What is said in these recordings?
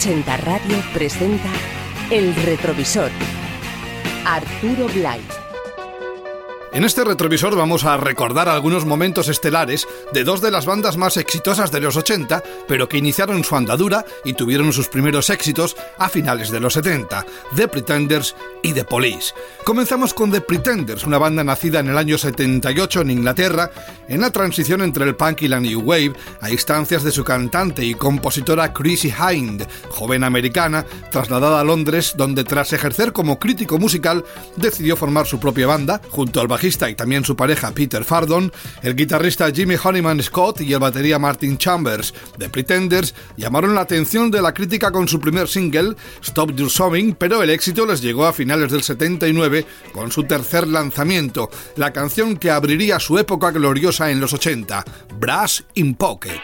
M80 Radio presenta El Retrovisor. Arturo Blay. En este retrovisor vamos a recordar algunos momentos estelares de dos de las bandas más exitosas de los 80, pero que iniciaron su andadura y tuvieron sus primeros éxitos a finales de los 70, The Pretenders y The Police. Comenzamos con The Pretenders, una banda nacida en el año 78 en Inglaterra, en la transición entre el punk y la new wave, a instancias de su cantante y compositora Chrissy Hind, joven americana, trasladada a Londres, donde tras ejercer como crítico musical decidió formar su propia banda junto al y también su pareja Peter Fardon, el guitarrista Jimmy Honeyman Scott y el batería Martin Chambers de Pretenders llamaron la atención de la crítica con su primer single, Stop Your Sobbing, pero el éxito les llegó a finales del 79 con su tercer lanzamiento, la canción que abriría su época gloriosa en los 80, Brass in Pocket.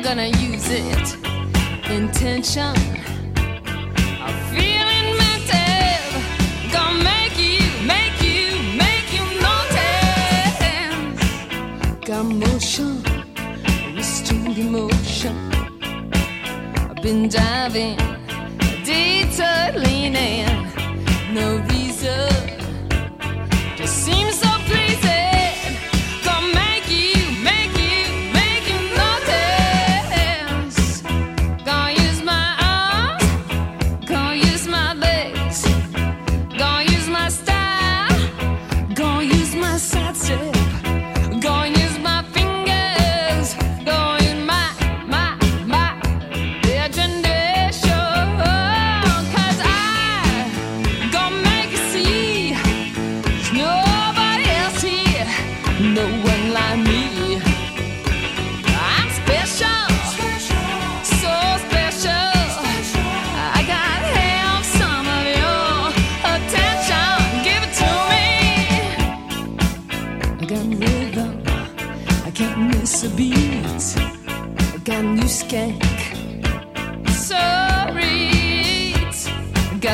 I'm gonna use it. Intention. I'm feeling mental. Gonna make you, make you, make you notice. Got motion, restrained emotion. I've been diving, detour leaning. No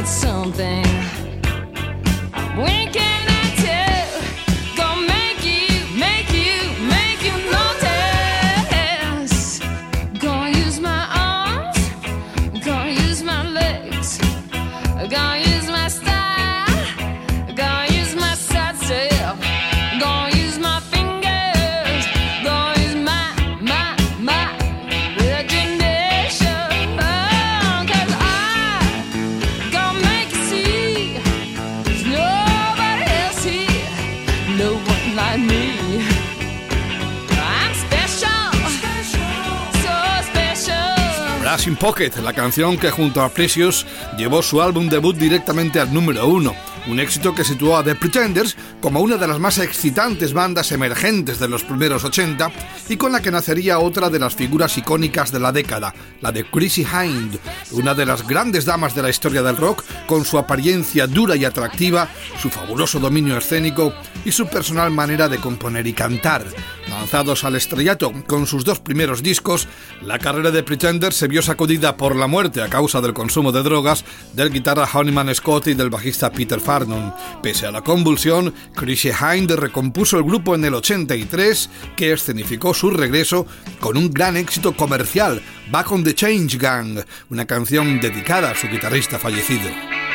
something. Pocket, la canción que junto a Precious llevó su álbum debut directamente al número uno, un éxito que situó a The Pretenders como una de las más excitantes bandas emergentes de los primeros 80 y con la que nacería otra de las figuras icónicas de la década, la de Chrissy Hind, una de las grandes damas de la historia del rock, con su apariencia dura y atractiva, su fabuloso dominio escénico y su personal manera de componer y cantar. Lanzados al estrellato con sus dos primeros discos, la carrera de Pretender se vio sacudida por la muerte a causa del consumo de drogas del guitarra Honeyman Scott y del bajista Peter Farnon. Pese a la convulsión, Chrissy Hind recompuso el grupo en el 83, que escenificó su regreso con un gran éxito comercial, Back on the Change Gang, una canción dedicada a su guitarrista fallecido.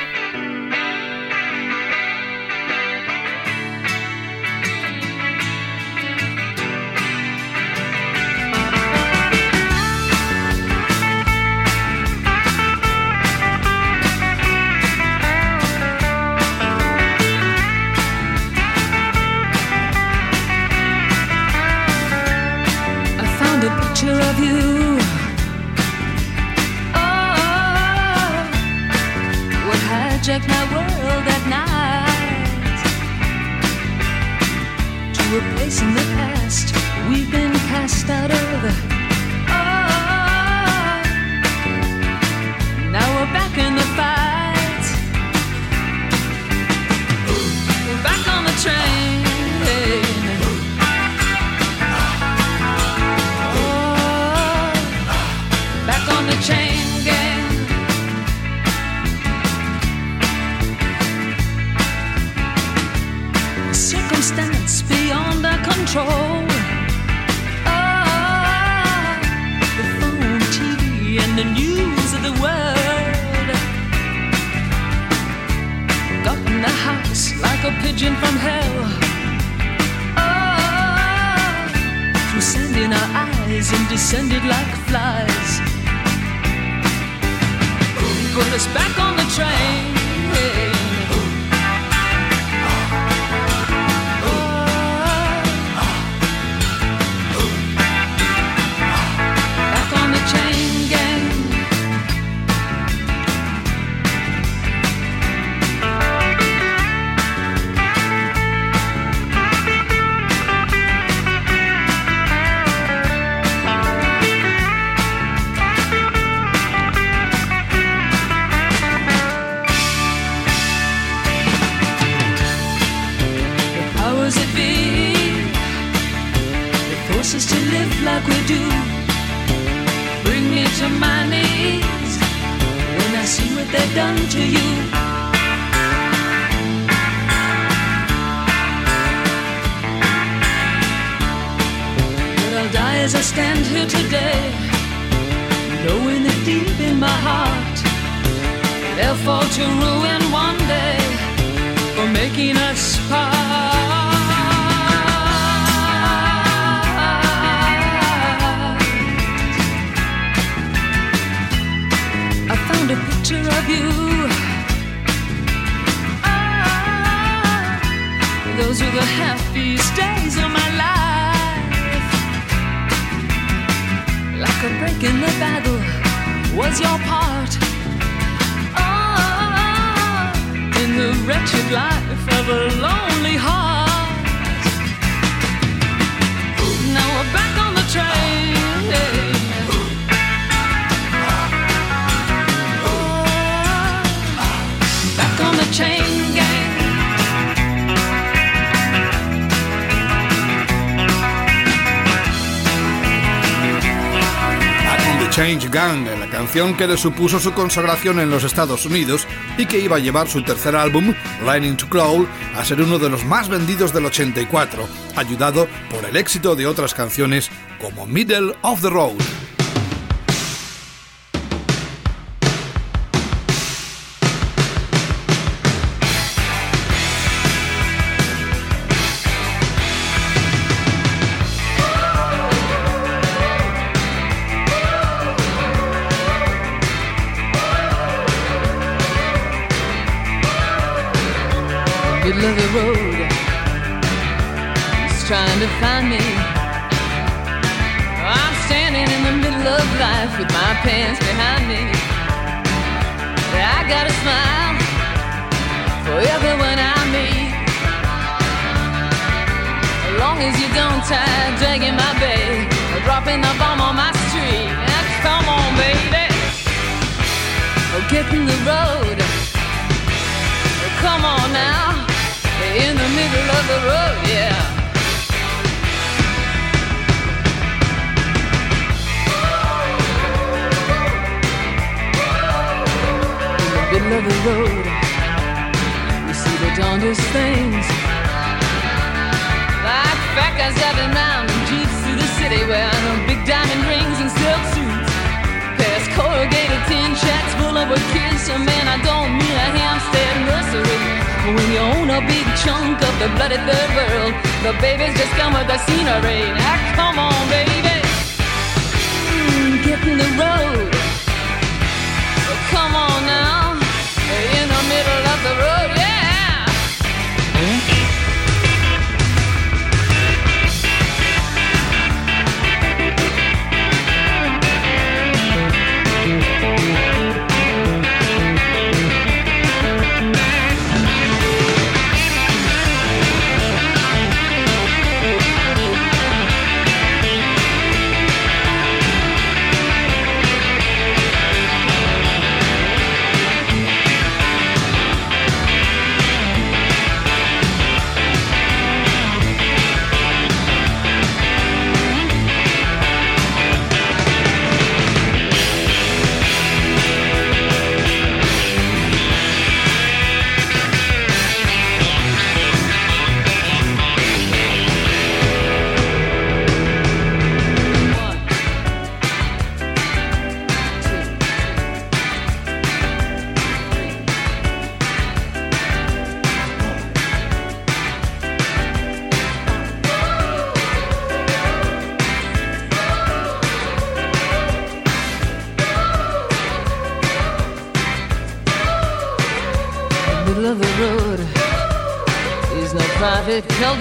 Back to you. But I'll die as I stand here today, knowing that deep in my heart they'll fall to ruin one day for making us part. Were the happiest days of my life. Like a break in the battle was your part. Oh, in the wretched life Change Gang, la canción que le supuso su consagración en los Estados Unidos y que iba a llevar su tercer álbum, Lightning to Crawl, a ser uno de los más vendidos del 84, ayudado por el éxito de otras canciones como Middle of the Road. The road. He's trying to find me. I'm standing in the middle of life with my pants behind me. I got a smile for everyone I meet. As long as you don't try dragging my bag or dropping the bomb on my street. Come on, baby. Oh, get in the road. Come on now. In the middle of the road, yeah. In the middle of the road, you see the darndest things. Like fat guys driving round in jeeps through the city wearing big diamond rings and silk suits. Past corrugated tin shacks full of kids. So man, when you own a big chunk of the bloody third world, the babies just come with the scenery. Now come on, baby, mm, get in the road. Come on now, in the middle of the road,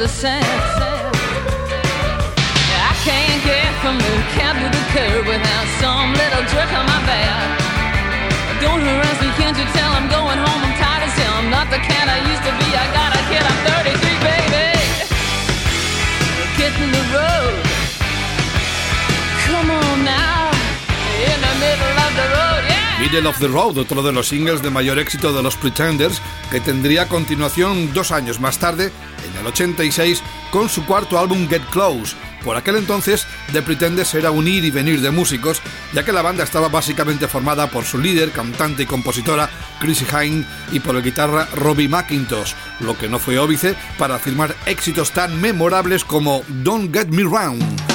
understand Of the Road, otro de los singles de mayor éxito de los Pretenders, que tendría continuación dos años más tarde, en el 86, con su cuarto álbum Get Close. Por aquel entonces, The Pretenders era un ir y venir de músicos, ya que la banda estaba básicamente formada por su líder, cantante y compositora Chrissy Hine y por el guitarra Robbie McIntosh, lo que no fue óbice para firmar éxitos tan memorables como Don't Get Me Round.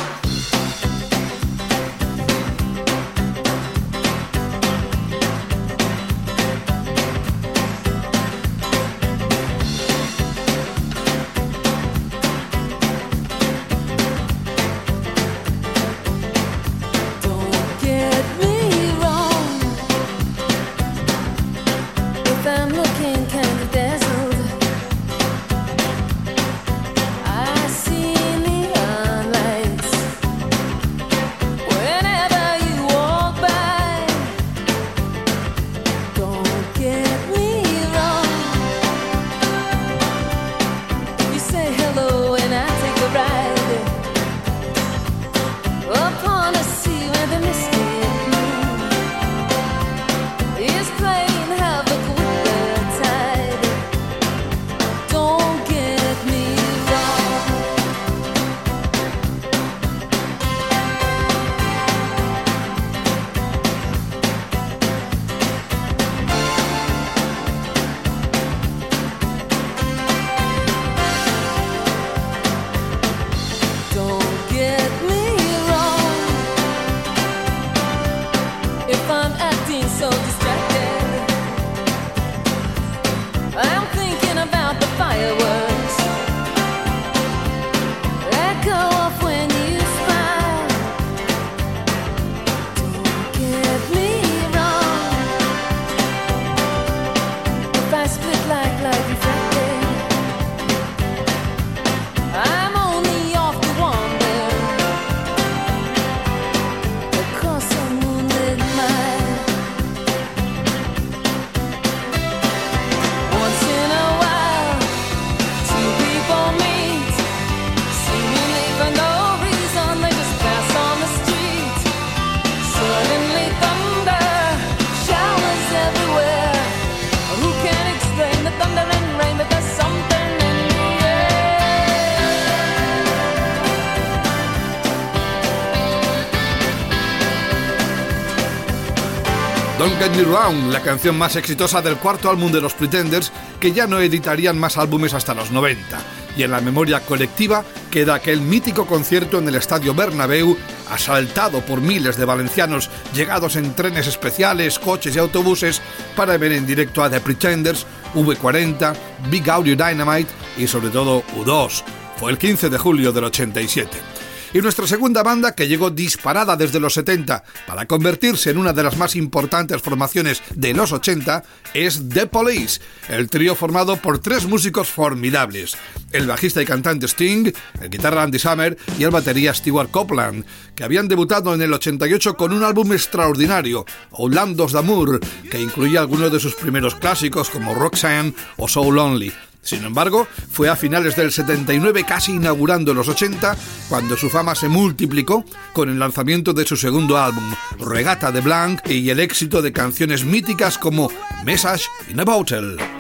Don't Get Me Round, la canción más exitosa del cuarto álbum de los Pretenders, que ya no editarían más álbumes hasta los 90. Y en la memoria colectiva queda aquel mítico concierto en el Estadio Bernabéu, asaltado por miles de valencianos llegados en trenes especiales, coches y autobuses para ver en directo a The Pretenders, V40, Big Audio Dynamite y sobre todo U2. Fue el 15 de julio del 87. Y nuestra segunda banda, que llegó disparada desde los 70 para convertirse en una de las más importantes formaciones de los 80, es The Police, el trío formado por tres músicos formidables, el bajista y cantante Sting, el guitarra Andy Summer y el batería Stewart Copeland, que habían debutado en el 88 con un álbum extraordinario, Outlandos d'Amour, que incluía algunos de sus primeros clásicos como Roxanne o So Lonely. Sin embargo, fue a finales del 79, casi inaugurando los 80, cuando su fama se multiplicó con el lanzamiento de su segundo álbum, Regata de Blanc, y el éxito de canciones míticas como Message in a Bottle.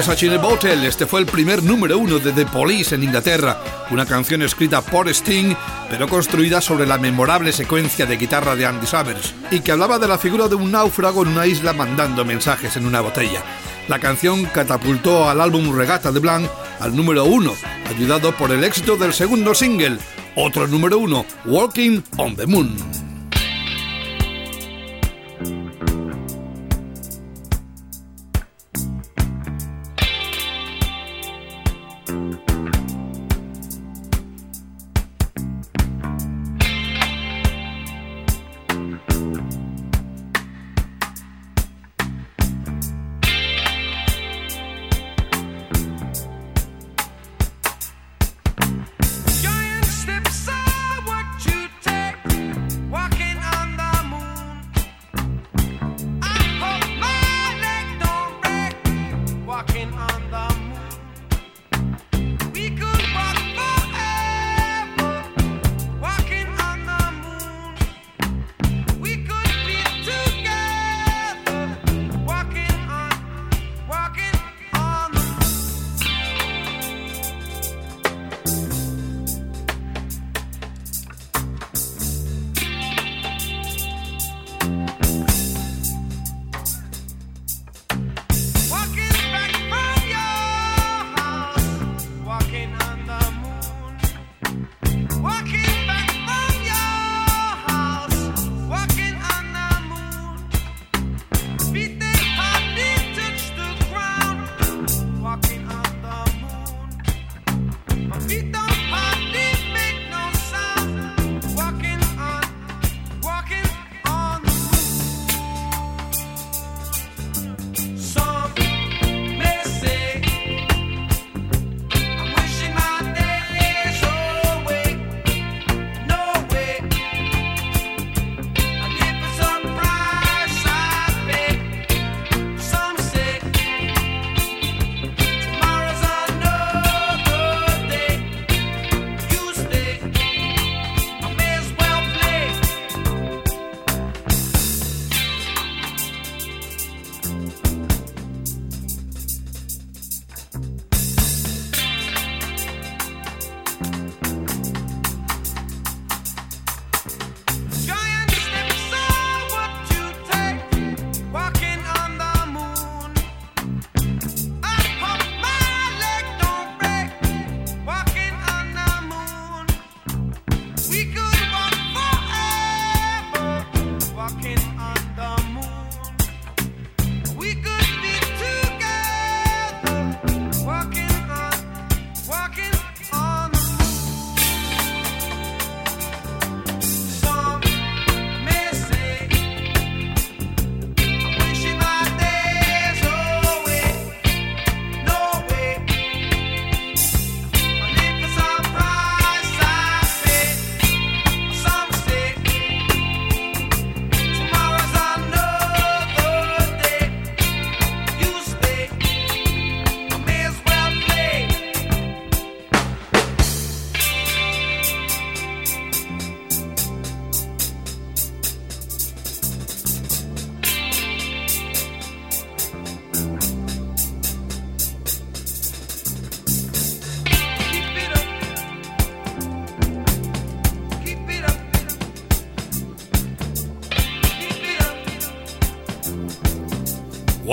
Message in a Bottle. Este fue el primer número uno de The Police en Inglaterra, una canción escrita por Sting, pero construida sobre la memorable secuencia de guitarra de Andy Summers, y que hablaba de la figura de un náufrago en una isla mandando mensajes en una botella. La canción catapultó al álbum Regata de Blanc al número uno, ayudado por el éxito del segundo single, otro número uno, Walking on the Moon.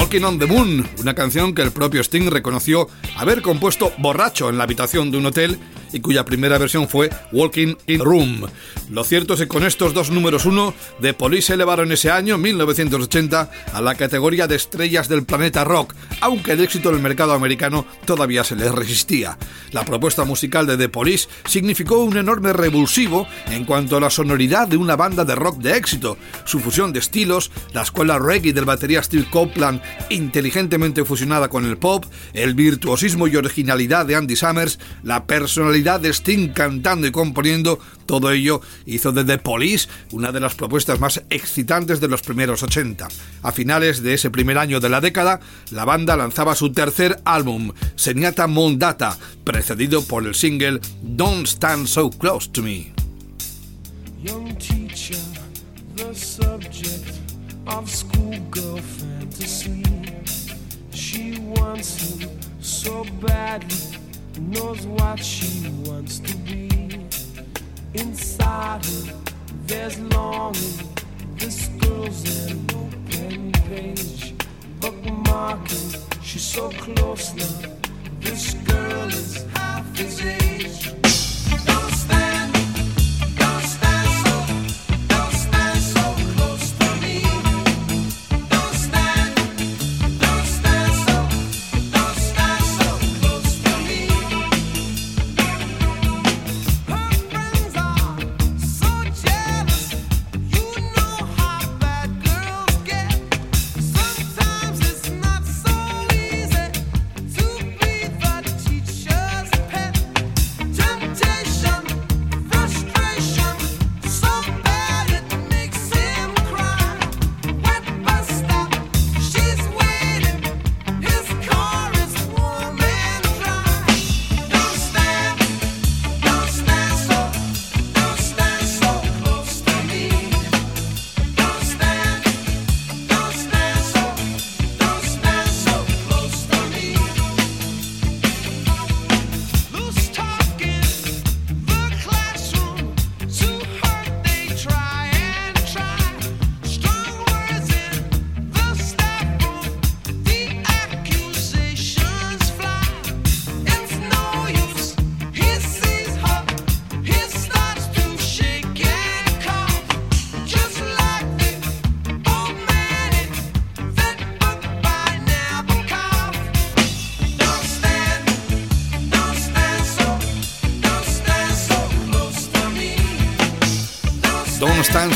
On the Moon, una canción que el propio Sting reconoció haber compuesto borracho en la habitación de un hotel y cuya primera versión fue Walking in Room. Lo cierto es que con estos dos números uno, The Police elevaron ese año, 1980, a la categoría de estrellas del planeta rock, aunque el éxito en el mercado americano todavía se les resistía. La propuesta musical de The Police significó un enorme revulsivo en cuanto a la sonoridad de una banda de rock de éxito, su fusión de estilos, la escuela reggae del batería Steve Copeland inteligentemente fusionada con el pop, el virtuosismo y originalidad de Andy Summers, la personalidad de Sting cantando y componiendo, todo ello hizo de The Police una de las propuestas más excitantes de los primeros 80. A finales de ese primer año de la década, la banda lanzaba su tercer álbum, Seniata Mondata, precedido por el single Don't Stand So Close to Me. Knows what she wants to be. Inside her, there's longing. This girl's an open page, bookmarking. She's so close now. This girl is half his age.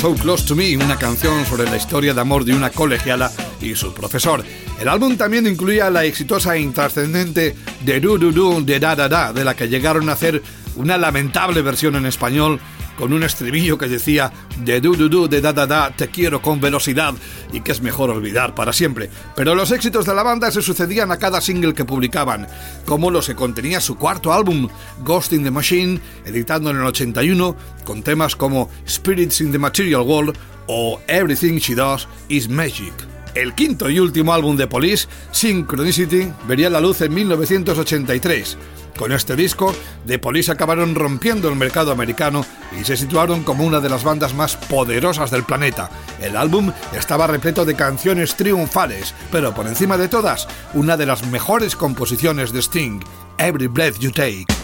So Close to Me, una canción sobre la historia de amor de una colegiala y su profesor. El álbum también incluía la exitosa e intrascendente De Du Du Du de Da Da Da, de la que llegaron a hacer una lamentable versión en español con un estribillo que decía de du du du de da da da te quiero con velocidad y que es mejor olvidar para siempre. Pero los éxitos de la banda se sucedían a cada single que publicaban, como los que contenía su cuarto álbum, Ghost in the Machine, editado en el 81, con temas como Spirits in the Material World o Everything She Does Is Magic. El quinto y último álbum de Police, Synchronicity, vería la luz en 1983. Con este disco, The Police acabaron rompiendo el mercado americano y se situaron como una de las bandas más poderosas del planeta. El álbum estaba repleto de canciones triunfales, pero por encima de todas, una de las mejores composiciones de Sting, Every Breath You Take.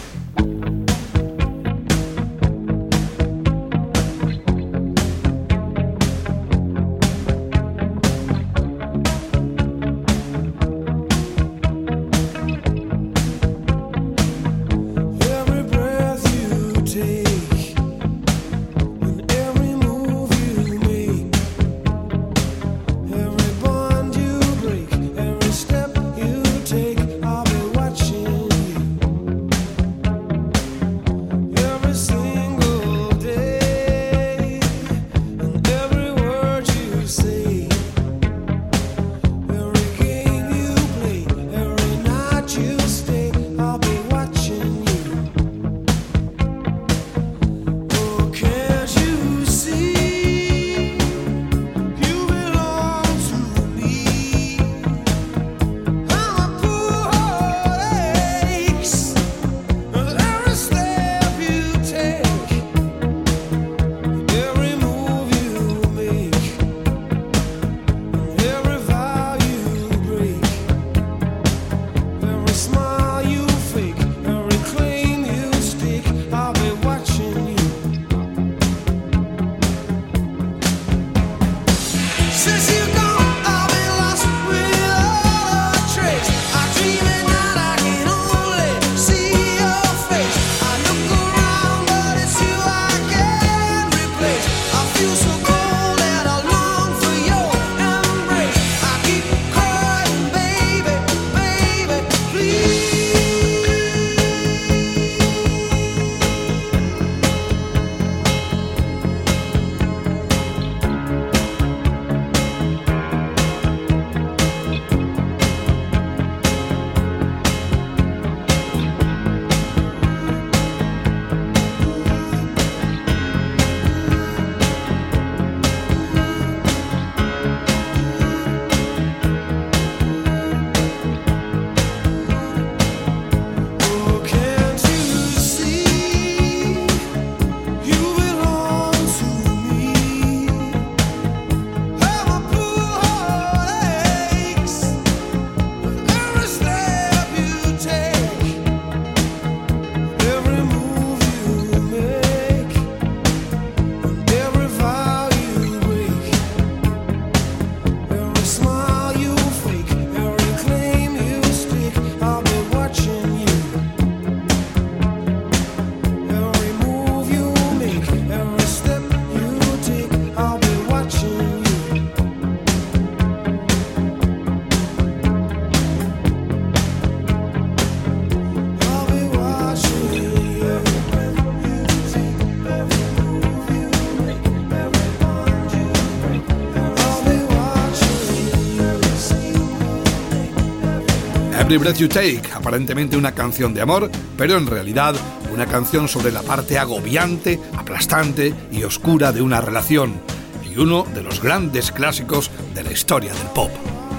Every Breath You Take, aparentemente una canción de amor, pero en realidad una canción sobre la parte agobiante, aplastante y oscura de una relación, y uno de los grandes clásicos de la historia del pop.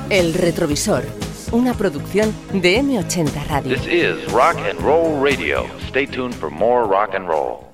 El retrovisor, una producción de M80 Radio. This is Rock and Roll Radio. Stay tuned for more rock and roll.